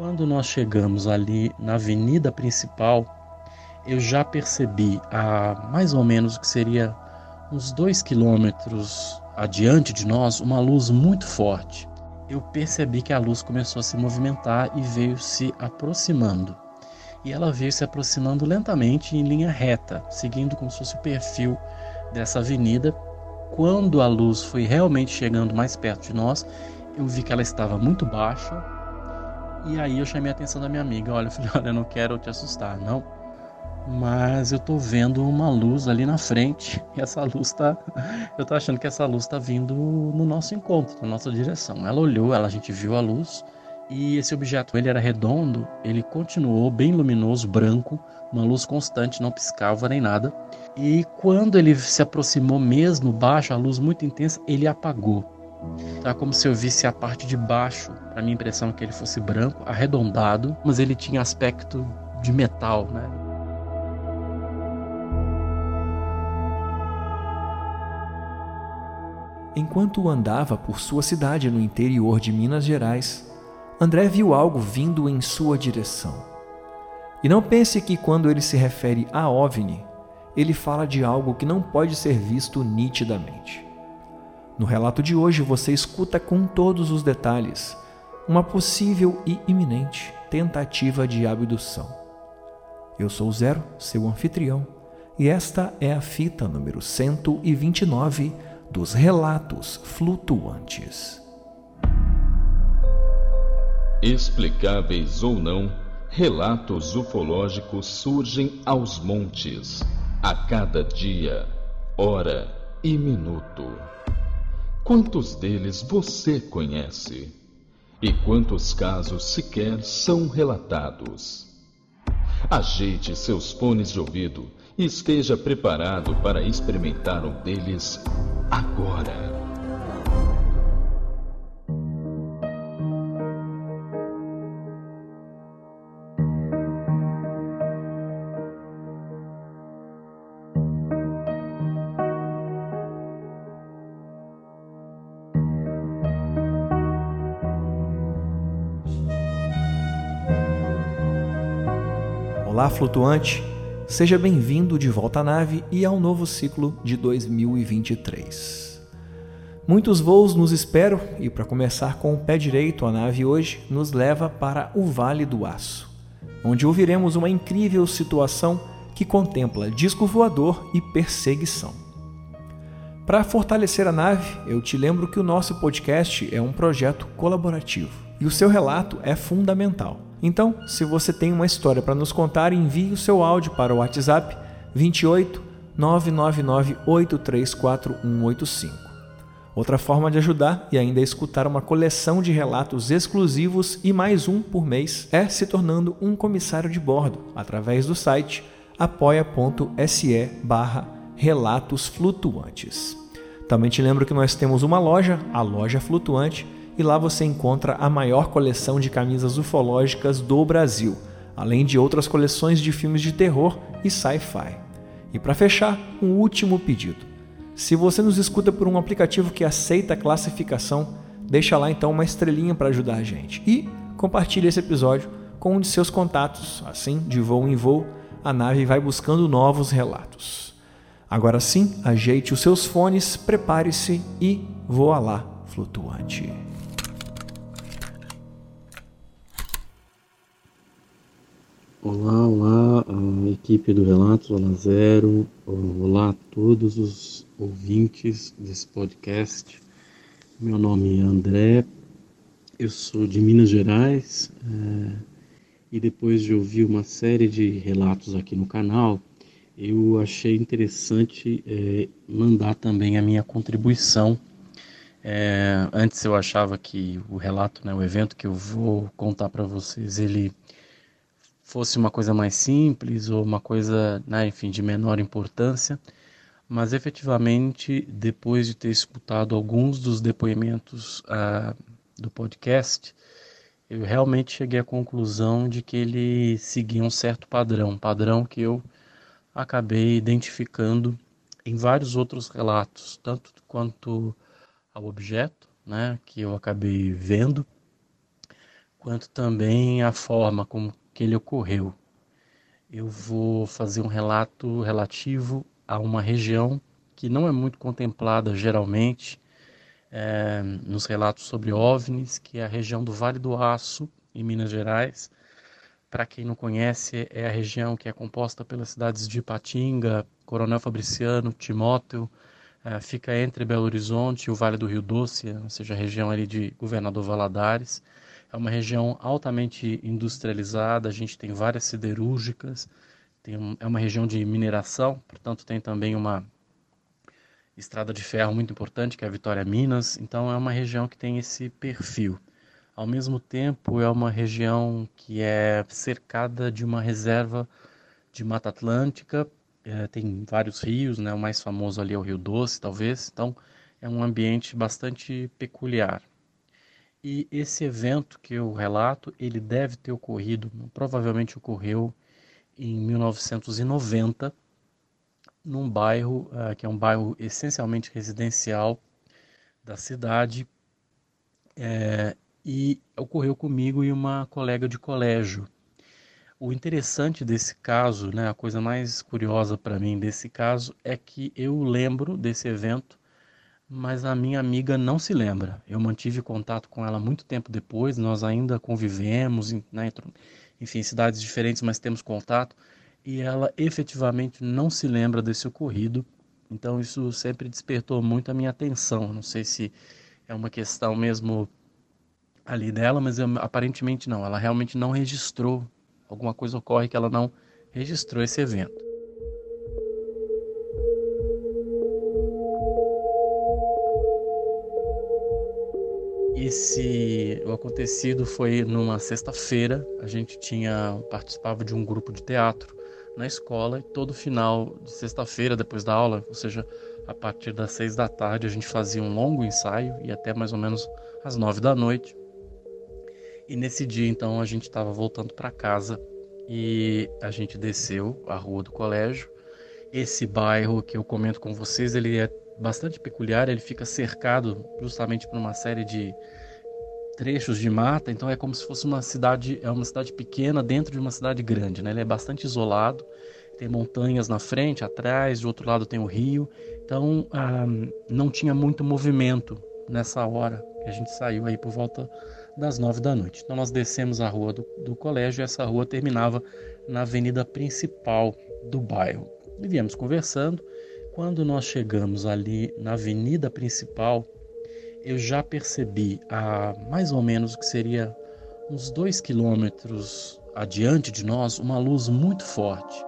Quando nós chegamos ali na avenida principal, eu já percebi a mais ou menos o que seria uns dois quilômetros adiante de nós uma luz muito forte. Eu percebi que a luz começou a se movimentar e veio se aproximando. E ela veio se aproximando lentamente em linha reta, seguindo como se fosse o perfil dessa avenida. Quando a luz foi realmente chegando mais perto de nós, eu vi que ela estava muito baixa. E aí eu chamei a atenção da minha amiga. Olha, eu falei, olha, eu não quero te assustar, não mas eu tô vendo uma luz ali na frente e essa luz tá eu tô achando que essa luz tá vindo no nosso encontro, na nossa direção. Ela olhou, ela a gente viu a luz e esse objeto, ele era redondo, ele continuou bem luminoso, branco, uma luz constante, não piscava nem nada. E quando ele se aproximou mesmo, baixo, a luz muito intensa, ele apagou. Tá como se eu visse a parte de baixo. A minha impressão é que ele fosse branco, arredondado, mas ele tinha aspecto de metal, né? Enquanto andava por sua cidade no interior de Minas Gerais, André viu algo vindo em sua direção. E não pense que quando ele se refere a OVNI, ele fala de algo que não pode ser visto nitidamente. No relato de hoje você escuta com todos os detalhes uma possível e iminente tentativa de abdução. Eu sou Zero, seu anfitrião, e esta é a fita número 129 dos relatos flutuantes. Explicáveis ou não, relatos ufológicos surgem aos montes, a cada dia, hora e minuto. Quantos deles você conhece? E quantos casos sequer são relatados? Ajeite seus fones de ouvido e esteja preparado para experimentar um deles agora. Flutuante! Seja bem-vindo de volta à nave e ao novo ciclo de 2023. Muitos voos nos esperam e, para começar com o pé direito, a nave hoje nos leva para o Vale do Aço, onde ouviremos uma incrível situação que contempla disco voador e perseguição. Para fortalecer a nave, eu te lembro que o nosso podcast é um projeto colaborativo e o seu relato é fundamental. Então, se você tem uma história para nos contar, envie o seu áudio para o WhatsApp 28 999 834185. Outra forma de ajudar e ainda escutar uma coleção de relatos exclusivos e mais um por mês é se tornando um comissário de bordo através do site apoia.se barra relatos flutuantes. Também te lembro que nós temos uma loja, a Loja Flutuante, e lá você encontra a maior coleção de camisas ufológicas do Brasil, além de outras coleções de filmes de terror e sci-fi. E para fechar, um último pedido. Se você nos escuta por um aplicativo que aceita a classificação, deixa lá então uma estrelinha para ajudar a gente. E compartilhe esse episódio com um de seus contatos. Assim, de voo em voo, a nave vai buscando novos relatos. Agora sim, ajeite os seus fones, prepare-se e voa lá, flutuante. Olá, olá, equipe do Relatos, olá Zero, olá a todos os ouvintes desse podcast. Meu nome é André, eu sou de Minas Gerais é, e depois de ouvir uma série de relatos aqui no canal, eu achei interessante é, mandar também a minha contribuição. É, antes eu achava que o relato, né, o evento que eu vou contar para vocês, ele fosse uma coisa mais simples ou uma coisa, né, enfim, de menor importância, mas efetivamente, depois de ter escutado alguns dos depoimentos uh, do podcast, eu realmente cheguei à conclusão de que ele seguia um certo padrão, padrão que eu acabei identificando em vários outros relatos, tanto quanto ao objeto, né, que eu acabei vendo, quanto também a forma como que ele ocorreu. Eu vou fazer um relato relativo a uma região que não é muito contemplada geralmente é, nos relatos sobre OVNIs, que é a região do Vale do Aço, em Minas Gerais. Para quem não conhece, é a região que é composta pelas cidades de Ipatinga, Coronel Fabriciano, Timóteo, é, fica entre Belo Horizonte e o Vale do Rio Doce, ou seja, a região ali de Governador Valadares. É uma região altamente industrializada, a gente tem várias siderúrgicas, tem, é uma região de mineração, portanto tem também uma estrada de ferro muito importante, que é a Vitória Minas. Então é uma região que tem esse perfil. Ao mesmo tempo, é uma região que é cercada de uma reserva de Mata Atlântica. É, tem vários rios, né? o mais famoso ali é o Rio Doce, talvez. Então é um ambiente bastante peculiar. E esse evento que eu relato, ele deve ter ocorrido, provavelmente ocorreu em 1990, num bairro uh, que é um bairro essencialmente residencial da cidade é, e ocorreu comigo e uma colega de colégio. O interessante desse caso, né, a coisa mais curiosa para mim desse caso é que eu lembro desse evento, mas a minha amiga não se lembra. Eu mantive contato com ela muito tempo depois, nós ainda convivemos, né, enfim, cidades diferentes, mas temos contato e ela efetivamente não se lembra desse ocorrido. Então isso sempre despertou muito a minha atenção. Não sei se é uma questão mesmo ali dela, mas eu, aparentemente não. Ela realmente não registrou. Alguma coisa ocorre que ela não registrou esse evento. Esse o acontecido foi numa sexta-feira. A gente tinha participava de um grupo de teatro na escola e todo final de sexta-feira, depois da aula, ou seja, a partir das seis da tarde, a gente fazia um longo ensaio e até mais ou menos às nove da noite. E nesse dia, então, a gente estava voltando para casa e a gente desceu a rua do colégio. Esse bairro que eu comento com vocês, ele é bastante peculiar, ele fica cercado justamente por uma série de trechos de mata, então é como se fosse uma cidade, é uma cidade pequena dentro de uma cidade grande, né? Ele é bastante isolado, tem montanhas na frente, atrás, do outro lado tem o rio, então ah, não tinha muito movimento nessa hora que a gente saiu aí por volta das nove da noite. Então nós descemos a rua do, do colégio e essa rua terminava na avenida principal do bairro. E viemos conversando. Quando nós chegamos ali na avenida principal, eu já percebi a mais ou menos o que seria uns dois quilômetros adiante de nós uma luz muito forte.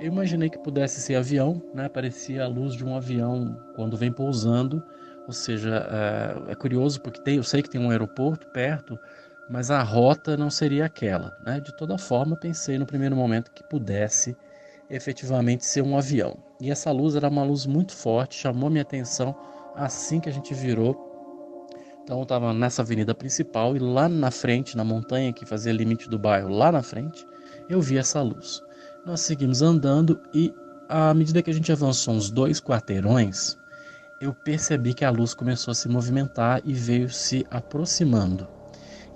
Eu imaginei que pudesse ser avião, né? Parecia a luz de um avião quando vem pousando. Ou seja, é, é curioso porque tem, eu sei que tem um aeroporto perto, mas a rota não seria aquela. Né? De toda forma, pensei no primeiro momento que pudesse efetivamente ser um avião. E essa luz era uma luz muito forte, chamou minha atenção assim que a gente virou. Então eu estava nessa avenida principal e lá na frente, na montanha que fazia limite do bairro, lá na frente, eu vi essa luz. Nós seguimos andando e à medida que a gente avançou uns dois quarteirões, eu percebi que a luz começou a se movimentar e veio se aproximando.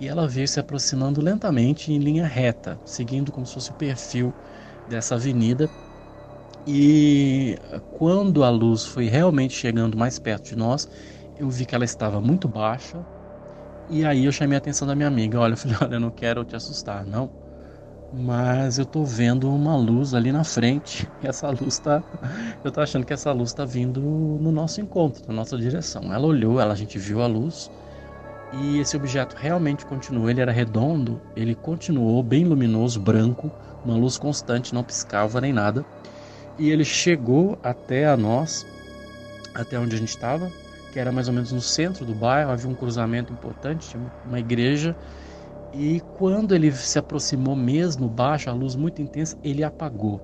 E ela veio se aproximando lentamente em linha reta, seguindo como se fosse o perfil dessa avenida e quando a luz foi realmente chegando mais perto de nós, eu vi que ela estava muito baixa. E aí eu chamei a atenção da minha amiga. Olha, eu falei, olha, eu não quero te assustar, não. Mas eu tô vendo uma luz ali na frente. E essa luz tá. Eu tô achando que essa luz tá vindo no nosso encontro, na nossa direção. Ela olhou, ela, a gente viu a luz. E esse objeto realmente continuou. Ele era redondo, ele continuou bem luminoso, branco, uma luz constante, não piscava nem nada e ele chegou até a nós, até onde a gente estava, que era mais ou menos no centro do bairro, havia um cruzamento importante, tinha uma igreja, e quando ele se aproximou mesmo, baixo, a luz muito intensa, ele apagou.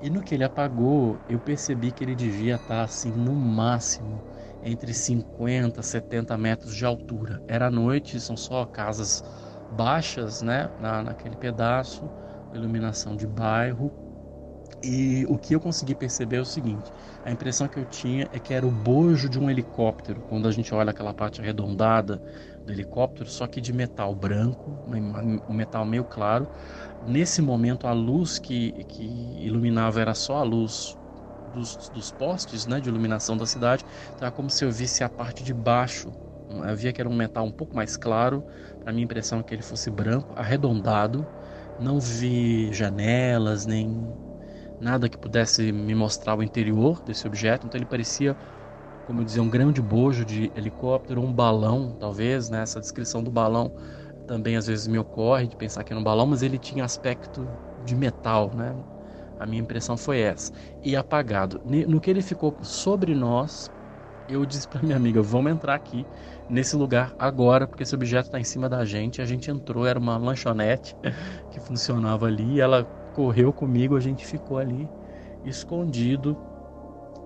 E no que ele apagou, eu percebi que ele devia estar assim no máximo entre 50 e 70 metros de altura. Era noite, são só casas baixas, né, na, naquele pedaço, iluminação de bairro E o que eu consegui perceber é o seguinte: a impressão que eu tinha é que era o bojo de um helicóptero, quando a gente olha aquela parte arredondada do helicóptero, só que de metal branco, um metal meio claro. Nesse momento, a luz que, que iluminava era só a luz dos, dos postes né, de iluminação da cidade, então era como se eu visse a parte de baixo. Eu via que era um metal um pouco mais claro, para minha impressão é que ele fosse branco, arredondado. Não vi janelas, nem nada que pudesse me mostrar o interior desse objeto, então ele parecia, como eu dizia, um grande bojo de helicóptero, um balão, talvez, né? Essa descrição do balão também às vezes me ocorre de pensar que era um balão, mas ele tinha aspecto de metal, né? A minha impressão foi essa. E apagado. No que ele ficou sobre nós, eu disse para minha amiga: vamos entrar aqui nesse lugar agora, porque esse objeto está em cima da gente. A gente entrou, era uma lanchonete que funcionava ali. ela correu comigo, a gente ficou ali escondido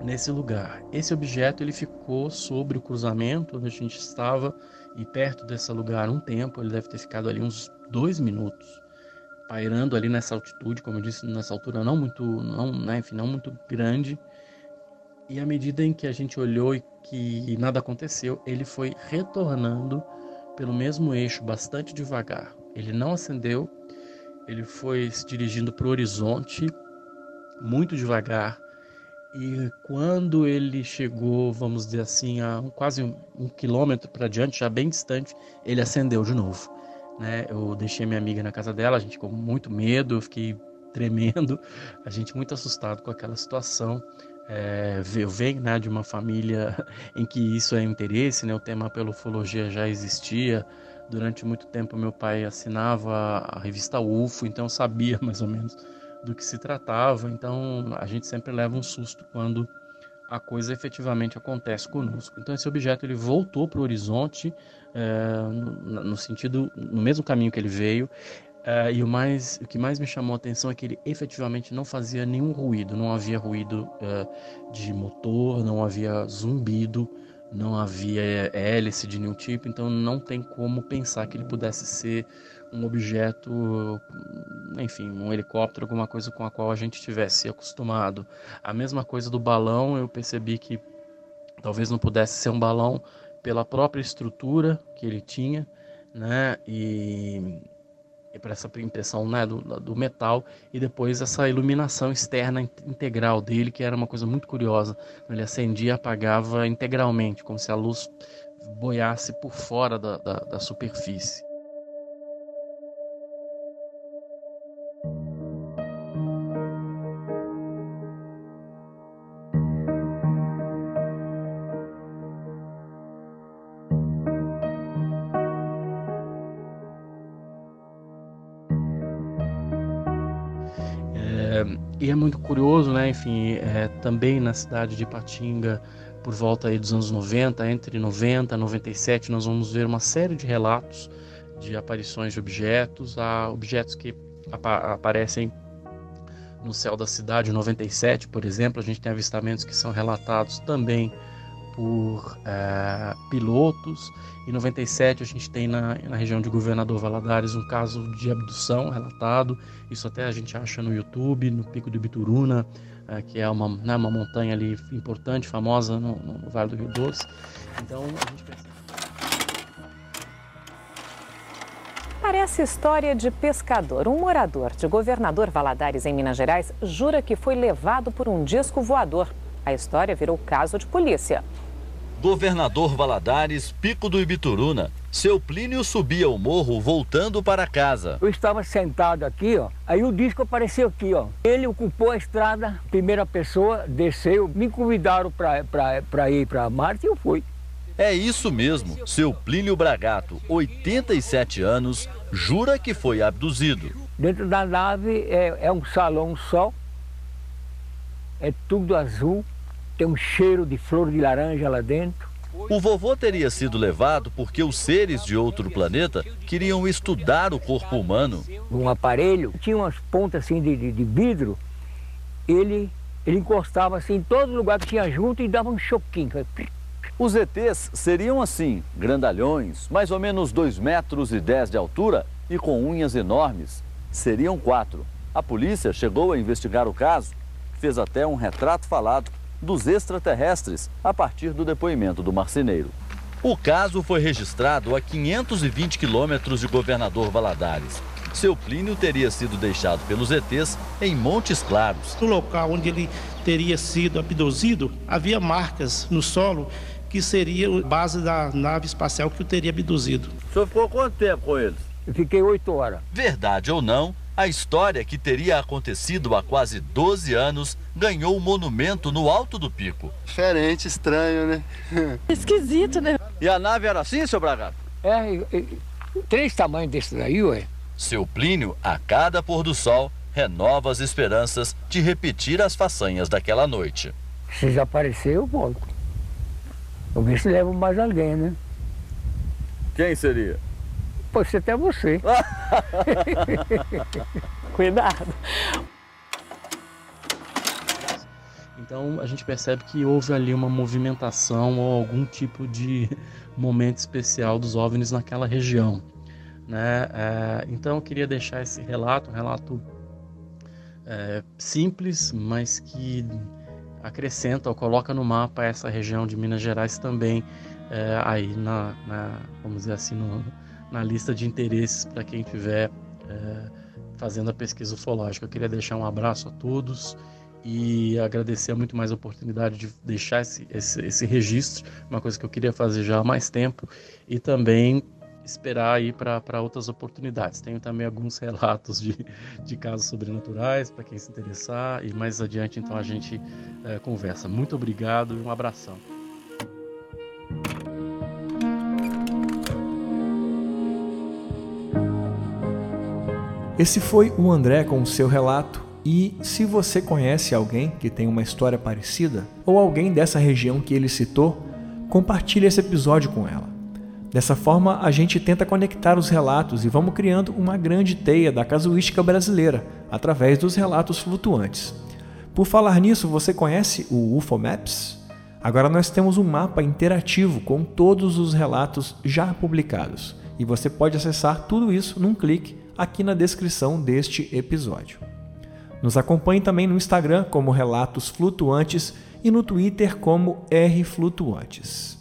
nesse lugar. Esse objeto ele ficou sobre o cruzamento onde a gente estava e perto desse lugar um tempo. Ele deve ter ficado ali uns dois minutos pairando ali nessa altitude, como eu disse, nessa altura não muito, não, né, enfim, não muito grande. E à medida em que a gente olhou e que nada aconteceu, ele foi retornando pelo mesmo eixo bastante devagar. Ele não acendeu, ele foi se dirigindo para o horizonte muito devagar. E quando ele chegou, vamos dizer assim, a um, quase um, um quilômetro para diante, já bem distante, ele acendeu de novo. Né? Eu deixei minha amiga na casa dela, a gente ficou com muito medo, eu fiquei tremendo, a gente muito assustado com aquela situação. É, eu venho né, de uma família em que isso é interesse, né? o tema pela ufologia já existia. Durante muito tempo, meu pai assinava a revista UFO, então sabia mais ou menos do que se tratava. Então a gente sempre leva um susto quando a coisa efetivamente acontece conosco. Então esse objeto ele voltou para o horizonte é, no, sentido, no mesmo caminho que ele veio. É, e o mais, o que mais me chamou a atenção é que ele efetivamente não fazia nenhum ruído, não havia ruído é, de motor, não havia zumbido, não havia hélice de nenhum tipo, então não tem como pensar que ele pudesse ser um objeto, enfim, um helicóptero, alguma coisa com a qual a gente tivesse acostumado. A mesma coisa do balão, eu percebi que talvez não pudesse ser um balão pela própria estrutura que ele tinha, né? E, e para essa impressão né, do, do, metal e depois essa iluminação externa integral dele que era uma coisa muito curiosa. Ele acendia e apagava integralmente como se a luz boiasse por fora da, da, da superfície e é muito curioso, né? Enfim, é, também na cidade de Patinga, por volta aí dos anos 90, entre 90 e 97, nós vamos ver uma série de relatos de aparições de objetos, há objetos que apa aparecem no céu da cidade, 97, por exemplo, a gente tem avistamentos que são relatados também por é, pilotos. Em 97 a gente tem na, na região de Governador Valadares um caso de abdução relatado. Isso até a gente acha no YouTube, no Pico do Bituruna, é, que é uma, né, uma montanha ali importante, famosa no, no, Vale do Rio Doce. Então a gente pensa... Parece história de pescador. Um morador de Governador Valadares, em Minas Gerais, jura que foi levado por um disco voador. A história virou caso de polícia. Governador Valadares, Pico do Ibituruna. Seu Plínio subia o morro voltando para casa. Eu estava sentado aqui, ó. Aí o disco apareceu aqui, ó. Ele ocupou a estrada, primeira pessoa, desceu, me convidaram para ir para Marte e eu fui. É isso mesmo. Seu Plínio Bragato, 87 anos, jura que foi abduzido. Dentro da nave é, é um salão só, é tudo azul, tem um cheiro de flor de laranja lá dentro. O vovô teria sido levado porque os seres de outro planeta queriam estudar o corpo humano. Um aparelho, tinha umas pontas assim de, de, de vidro, ele, ele encostava assim em todo lugar que tinha junto e dava um choquinho. Os ETs seriam assim, grandalhões, mais ou menos 2 metros e 10 de altura e com unhas enormes. Seriam quatro. A polícia chegou a investigar o caso fez até um retrato falado dos extraterrestres a partir do depoimento do marceneiro. O caso foi registrado a 520 quilômetros de Governador Valadares. Seu Plínio teria sido deixado pelos ETs em Montes Claros. No local onde ele teria sido abduzido, havia marcas no solo que seria a base da nave espacial que o teria abduzido. O senhor ficou quanto tempo com eles? Eu fiquei oito horas. Verdade ou não, a história que teria acontecido há quase 12 anos ganhou um monumento no alto do pico. Diferente, estranho, né? Esquisito, né? E a nave era assim, seu Bragato? É, é, três tamanhos desse daí, ué. Seu Plínio, a cada pôr do sol, renova as esperanças de repetir as façanhas daquela noite. Se já aparecer, eu volto. Eu ver se levo mais alguém, né? Quem seria? Pode ser até você. Cuidado. Então a gente percebe que houve ali uma movimentação ou algum tipo de momento especial dos OVNIs naquela região. Né? É, então eu queria deixar esse relato, um relato é, simples, mas que acrescenta ou coloca no mapa essa região de Minas Gerais também é, aí na, na, vamos dizer assim, no, na lista de interesses para quem estiver é, fazendo a pesquisa ufológica. Eu queria deixar um abraço a todos e agradecer muito mais a oportunidade de deixar esse, esse, esse registro, uma coisa que eu queria fazer já há mais tempo, e também esperar aí para outras oportunidades. Tenho também alguns relatos de, de casos sobrenaturais para quem se interessar e mais adiante então a gente é, conversa. Muito obrigado e um abração. Esse foi o André com o seu relato. E se você conhece alguém que tem uma história parecida, ou alguém dessa região que ele citou, compartilhe esse episódio com ela. Dessa forma, a gente tenta conectar os relatos e vamos criando uma grande teia da casuística brasileira através dos relatos flutuantes. Por falar nisso, você conhece o UFO Maps? Agora nós temos um mapa interativo com todos os relatos já publicados e você pode acessar tudo isso num clique aqui na descrição deste episódio. Nos acompanhe também no Instagram como Relatos Flutuantes e no Twitter como R Flutuantes.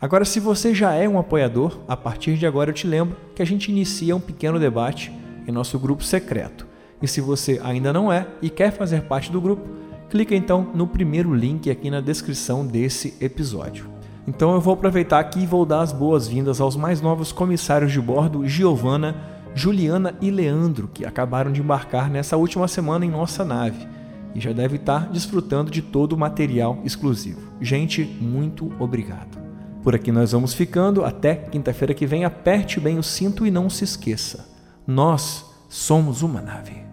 Agora, se você já é um apoiador, a partir de agora eu te lembro que a gente inicia um pequeno debate em nosso grupo secreto. E se você ainda não é e quer fazer parte do grupo, clica então no primeiro link aqui na descrição desse episódio. Então eu vou aproveitar aqui e vou dar as boas-vindas aos mais novos comissários de bordo, Giovana, Juliana e Leandro, que acabaram de embarcar nessa última semana em nossa nave e já deve estar desfrutando de todo o material exclusivo. Gente, muito obrigado. Por aqui nós vamos ficando. Até quinta-feira que vem. Aperte bem o cinto e não se esqueça: nós somos uma nave.